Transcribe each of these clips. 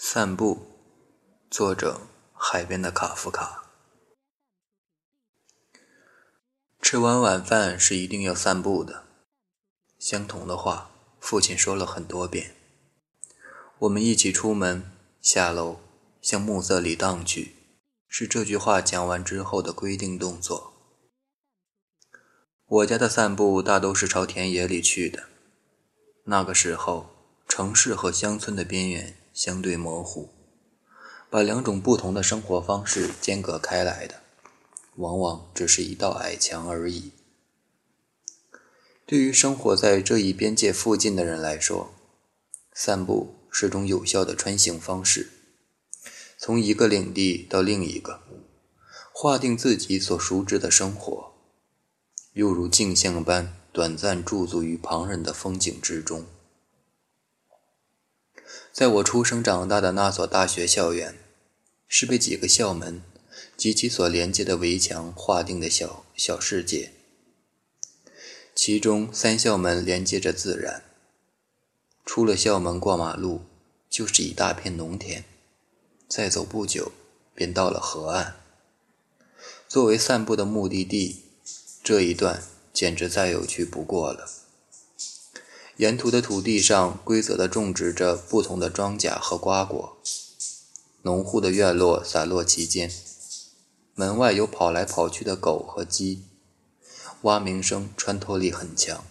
散步，作者：海边的卡夫卡。吃完晚饭是一定要散步的。相同的话，父亲说了很多遍。我们一起出门，下楼，向暮色里荡去，是这句话讲完之后的规定动作。我家的散步大都是朝田野里去的。那个时候，城市和乡村的边缘。相对模糊，把两种不同的生活方式间隔开来的，往往只是一道矮墙而已。对于生活在这一边界附近的人来说，散步是种有效的穿行方式，从一个领地到另一个，划定自己所熟知的生活，又如镜像般短暂驻足于旁人的风景之中。在我出生长大的那所大学校园，是被几个校门及其所连接的围墙划定的小小世界。其中三校门连接着自然，出了校门过马路就是一大片农田，再走不久便到了河岸。作为散步的目的地，这一段简直再有趣不过了。沿途的土地上规则地种植着不同的庄稼和瓜果，农户的院落散落其间，门外有跑来跑去的狗和鸡，蛙鸣声穿透力很强，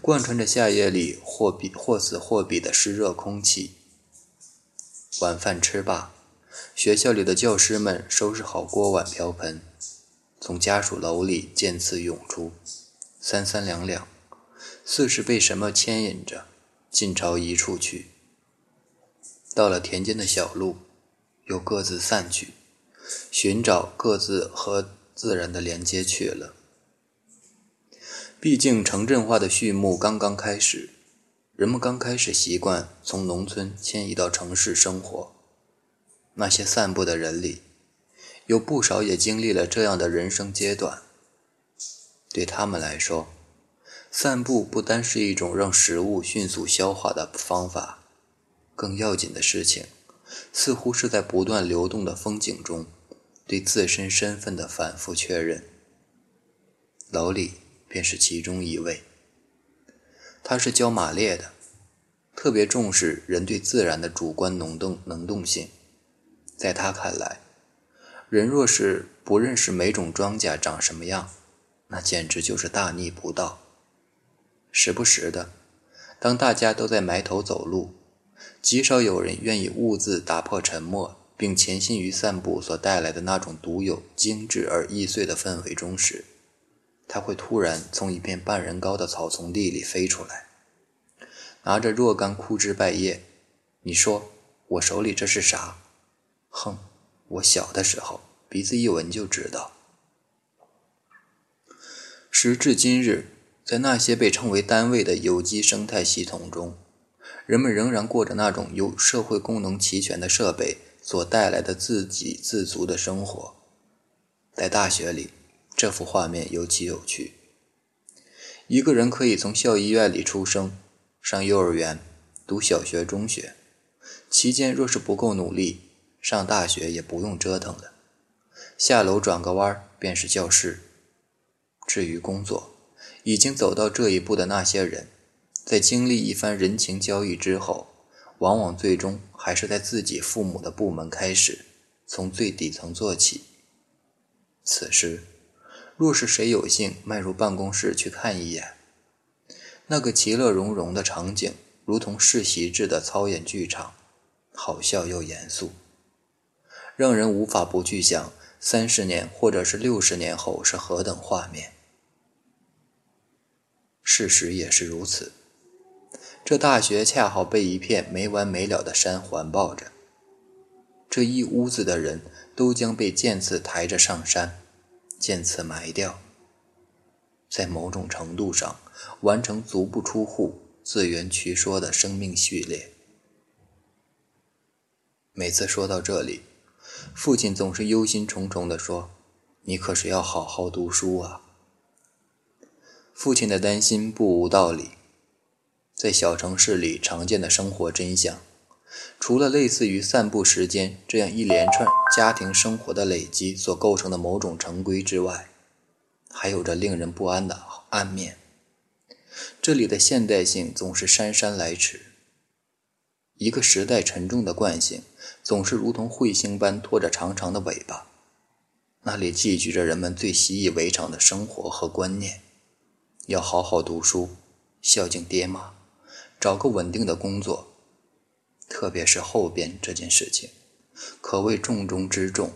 贯穿着夏夜里或比或死或比的湿热空气。晚饭吃罢，学校里的教师们收拾好锅碗瓢盆，从家属楼里渐次涌出，三三两两。似是被什么牵引着，尽朝一处去。到了田间的小路，又各自散去，寻找各自和自然的连接去了。毕竟城镇化的序幕刚刚开始，人们刚开始习惯从农村迁移到城市生活。那些散步的人里，有不少也经历了这样的人生阶段。对他们来说，散步不单是一种让食物迅速消化的方法，更要紧的事情，似乎是在不断流动的风景中，对自身身份的反复确认。老李便是其中一位。他是教马列的，特别重视人对自然的主观能动能动性。在他看来，人若是不认识每种庄稼长什么样，那简直就是大逆不道。时不时的，当大家都在埋头走路，极少有人愿意兀自打破沉默，并潜心于散步所带来的那种独有、精致而易碎的氛围中时，他会突然从一片半人高的草丛地里飞出来，拿着若干枯枝败叶。你说我手里这是啥？哼，我小的时候鼻子一闻就知道。时至今日。在那些被称为单位的有机生态系统中，人们仍然过着那种由社会功能齐全的设备所带来的自给自足的生活。在大学里，这幅画面尤其有趣。一个人可以从校医院里出生，上幼儿园，读小学、中学，期间若是不够努力，上大学也不用折腾了，下楼转个弯便是教室。至于工作，已经走到这一步的那些人，在经历一番人情交易之后，往往最终还是在自己父母的部门开始，从最底层做起。此时，若是谁有幸迈入办公室去看一眼，那个其乐融融的场景，如同世袭制的操演剧场，好笑又严肃，让人无法不去想三十年或者是六十年后是何等画面。事实也是如此。这大学恰好被一片没完没了的山环抱着，这一屋子的人都将被渐次抬着上山，渐次埋掉，在某种程度上完成足不出户、自圆其说的生命序列。每次说到这里，父亲总是忧心忡忡地说：“你可是要好好读书啊。”父亲的担心不无道理，在小城市里常见的生活真相，除了类似于散步时间这样一连串家庭生活的累积所构成的某种成规之外，还有着令人不安的暗面。这里的现代性总是姗姗来迟，一个时代沉重的惯性总是如同彗星般拖着长长的尾巴，那里寄居着人们最习以为常的生活和观念：要好好读书，孝敬爹妈，找个稳定的工作。特别是后边这件事情，可谓重中之重。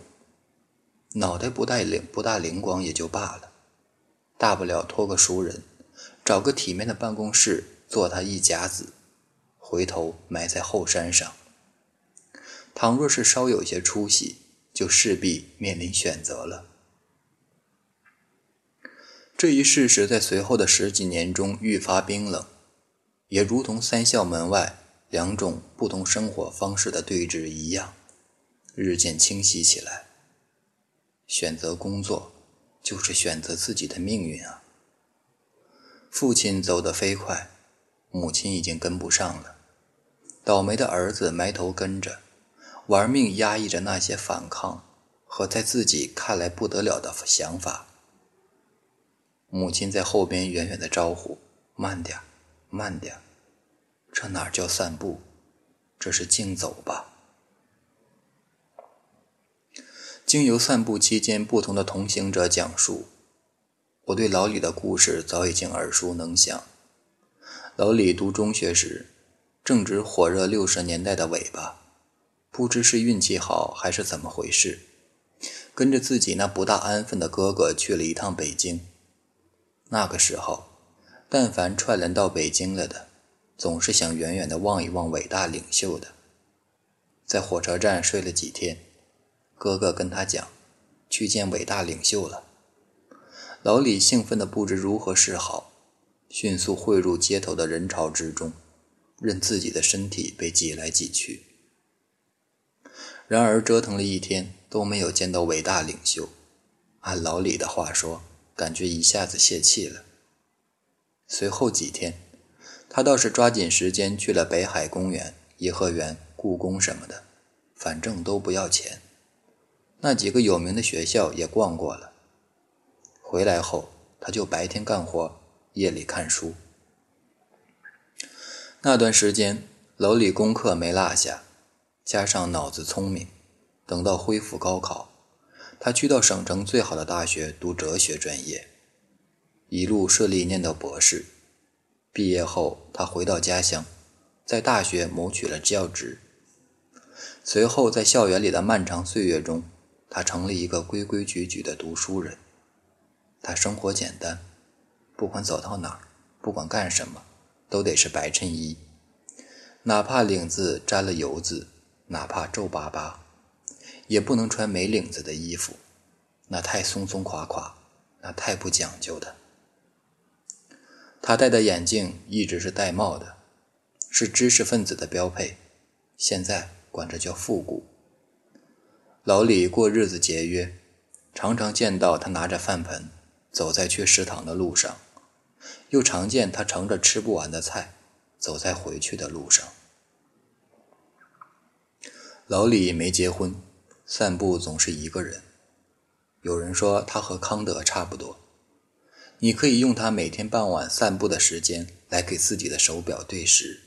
脑袋不带灵不大灵光也就罢了，大不了托个熟人，找个体面的办公室做他一甲子，回头埋在后山上。倘若是稍有些出息，就势必面临选择了。这一事实在随后的十几年中愈发冰冷，也如同三校门外。两种不同生活方式的对峙一样，日渐清晰起来。选择工作，就是选择自己的命运啊！父亲走得飞快，母亲已经跟不上了。倒霉的儿子埋头跟着，玩命压抑着那些反抗和在自己看来不得了的想法。母亲在后边远远的招呼：“慢点，慢点。”这哪叫散步？这是竞走吧？经由散步期间不同的同行者讲述，我对老李的故事早已经耳熟能详。老李读中学时，正值火热六十年代的尾巴，不知是运气好还是怎么回事，跟着自己那不大安分的哥哥去了一趟北京。那个时候，但凡串联到北京了的。总是想远远的望一望伟大领袖的，在火车站睡了几天，哥哥跟他讲，去见伟大领袖了。老李兴奋的不知如何是好，迅速汇入街头的人潮之中，任自己的身体被挤来挤去。然而折腾了一天都没有见到伟大领袖，按老李的话说，感觉一下子泄气了。随后几天。他倒是抓紧时间去了北海公园、颐和园、故宫什么的，反正都不要钱。那几个有名的学校也逛过了。回来后，他就白天干活，夜里看书。那段时间，楼里功课没落下，加上脑子聪明，等到恢复高考，他去到省城最好的大学读哲学专业，一路顺利念到博士。毕业后，他回到家乡，在大学谋取了教职。随后，在校园里的漫长岁月中，他成了一个规规矩矩的读书人。他生活简单，不管走到哪儿，不管干什么，都得是白衬衣，哪怕领子沾了油渍，哪怕皱巴巴，也不能穿没领子的衣服，那太松松垮垮，那太不讲究的。他戴的眼镜一直是戴帽的，是知识分子的标配，现在管这叫复古。老李过日子节约，常常见到他拿着饭盆走在去食堂的路上，又常见他盛着吃不完的菜走在回去的路上。老李没结婚，散步总是一个人。有人说他和康德差不多。你可以用他每天傍晚散步的时间来给自己的手表对时。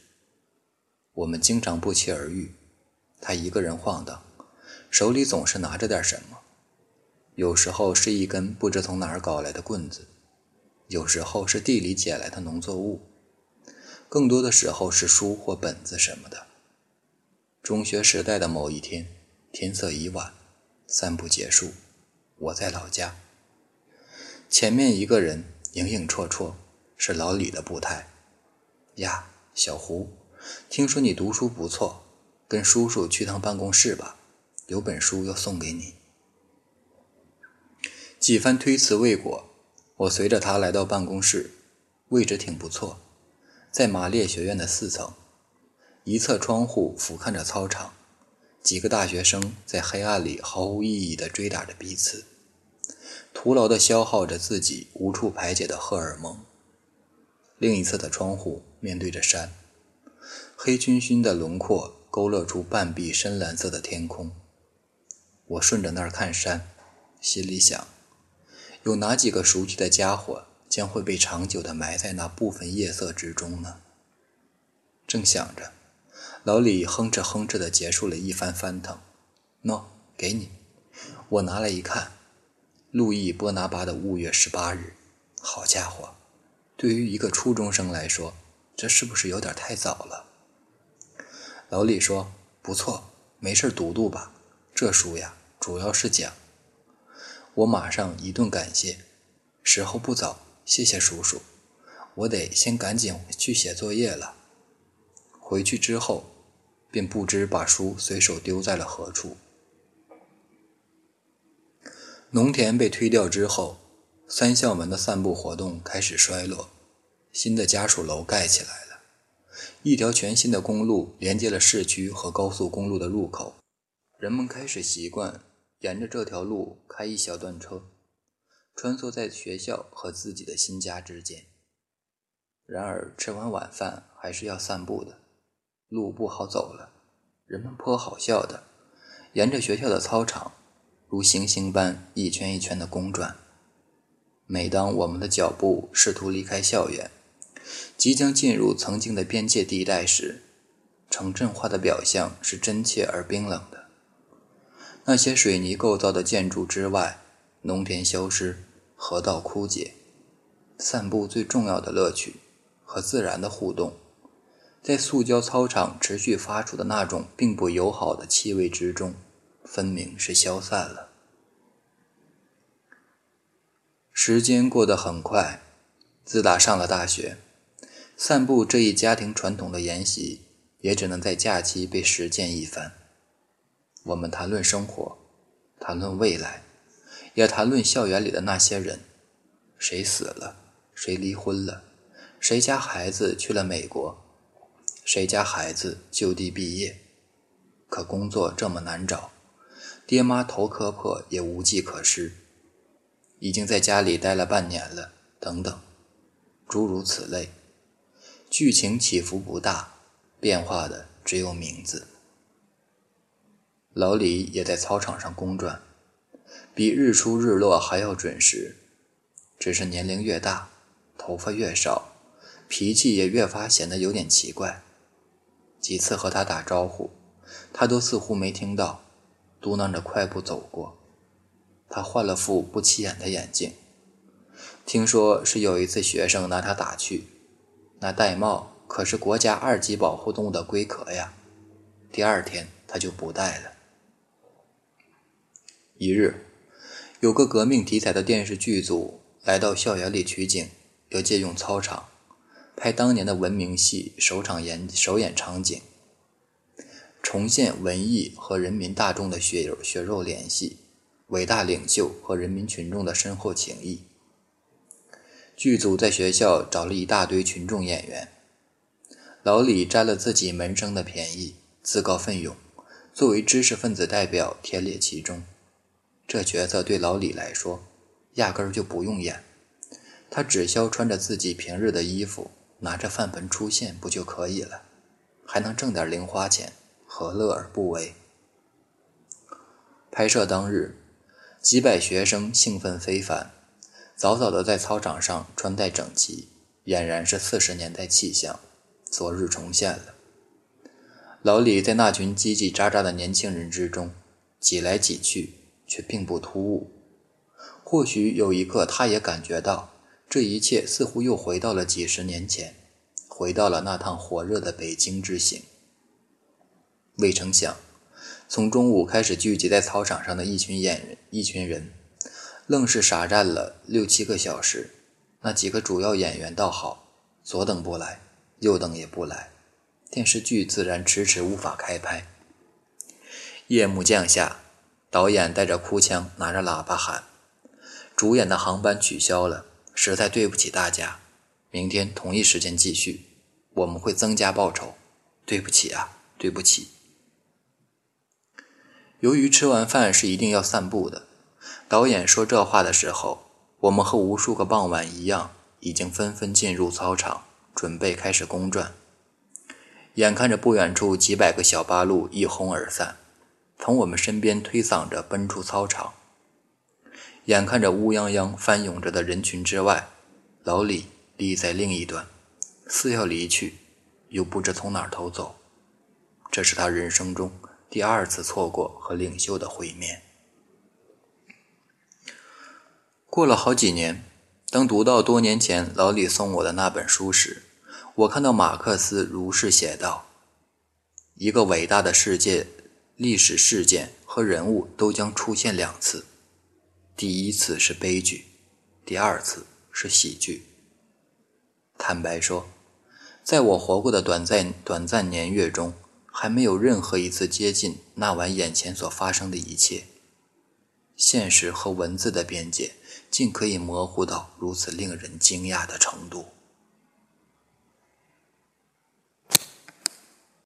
我们经常不期而遇，他一个人晃荡，手里总是拿着点什么，有时候是一根不知从哪儿搞来的棍子，有时候是地里捡来的农作物，更多的时候是书或本子什么的。中学时代的某一天，天色已晚，散步结束，我在老家。前面一个人影影绰绰，是老李的步态。呀，小胡，听说你读书不错，跟叔叔去趟办公室吧，有本书要送给你。几番推辞未果，我随着他来到办公室，位置挺不错，在马列学院的四层，一侧窗户俯瞰着操场，几个大学生在黑暗里毫无意义地追打着彼此。徒劳地消耗着自己无处排解的荷尔蒙。另一侧的窗户面对着山，黑黢黢的轮廓勾勒出半壁深蓝色的天空。我顺着那儿看山，心里想：有哪几个熟悉的家伙将会被长久地埋在那部分夜色之中呢？正想着，老李哼哧哼哧的结束了一番翻腾。喏，给你。我拿来一看，路易波拿巴的五月十八日。好家伙，对于一个初中生来说，这是不是有点太早了？老李说：“不错，没事读读吧。这书呀，主要是讲……”我马上一顿感谢。时候不早，谢谢叔叔。我得先赶紧去写作业了。回去之后，便不知把书随手丢在了何处。农田被推掉之后。三校门的散步活动开始衰落，新的家属楼盖起来了，一条全新的公路连接了市区和高速公路的入口，人们开始习惯沿着这条路开一小段车，穿梭在学校和自己的新家之间。然而吃完晚饭还是要散步的，路不好走了，人们颇好笑的，沿着学校的操场如行星般一圈一圈的公转。每当我们的脚步试图离开校园，即将进入曾经的边界地带时，城镇化的表象是真切而冰冷的。那些水泥构造的建筑之外，农田消失，河道枯竭，散步最重要的乐趣和自然的互动，在塑胶操场持续发出的那种并不友好的气味之中，分明是消散了。时间过得很快，自打上了大学，散步这一家庭传统的沿袭也只能在假期被实践一番。我们谈论生活，谈论未来，也谈论校园里的那些人：谁死了，谁离婚了，谁家孩子去了美国，谁家孩子就地毕业。可工作这么难找，爹妈头磕破也无计可施。已经在家里待了半年了，等等，诸如此类，剧情起伏不大，变化的只有名字。老李也在操场上公转，比日出日落还要准时，只是年龄越大，头发越少，脾气也越发显得有点奇怪。几次和他打招呼，他都似乎没听到，嘟囔着快步走过。他换了副不起眼的眼镜，听说是有一次学生拿他打趣，那玳瑁可是国家二级保护动物的龟壳呀。第二天他就不戴了。一日，有个革命题材的电视剧组来到校园里取景，要借用操场拍当年的文明戏首场演首演场景，重现文艺和人民大众的血肉血肉联系。伟大领袖和人民群众的深厚情谊。剧组在学校找了一大堆群众演员，老李占了自己门生的便宜，自告奋勇，作为知识分子代表填列其中。这角色对老李来说，压根儿就不用演，他只需穿着自己平日的衣服，拿着饭盆出现不就可以了？还能挣点零花钱，何乐而不为？拍摄当日。几百学生兴奋非凡，早早的在操场上穿戴整齐，俨然是四十年代气象，昨日重现了。老李在那群叽叽喳喳的年轻人之中挤来挤去，却并不突兀。或许有一刻，他也感觉到这一切似乎又回到了几十年前，回到了那趟火热的北京之行。未成想。从中午开始聚集在操场上的一群演员，一群人，愣是傻站了六七个小时。那几个主要演员倒好，左等不来，右等也不来，电视剧自然迟迟无法开拍。夜幕降下，导演带着哭腔，拿着喇叭喊：“主演的航班取消了，实在对不起大家，明天同一时间继续，我们会增加报酬。对不起啊，对不起。”由于吃完饭是一定要散步的，导演说这话的时候，我们和无数个傍晚一样，已经纷纷进入操场，准备开始公转。眼看着不远处几百个小八路一哄而散，从我们身边推搡着奔出操场。眼看着乌泱泱翻涌着的人群之外，老李立在另一端，似要离去，又不知从哪儿逃走。这是他人生中第二次错过和领袖的会面。过了好几年，当读到多年前老李送我的那本书时，我看到马克思如是写道：“一个伟大的世界历史事件和人物都将出现两次，第一次是悲剧，第二次是喜剧。坦白说，在我活过的短暂短暂年月中，还没有任何一次接近那晚眼前所发生的一切。现实和文字的边界。竟可以模糊到如此令人惊讶的程度。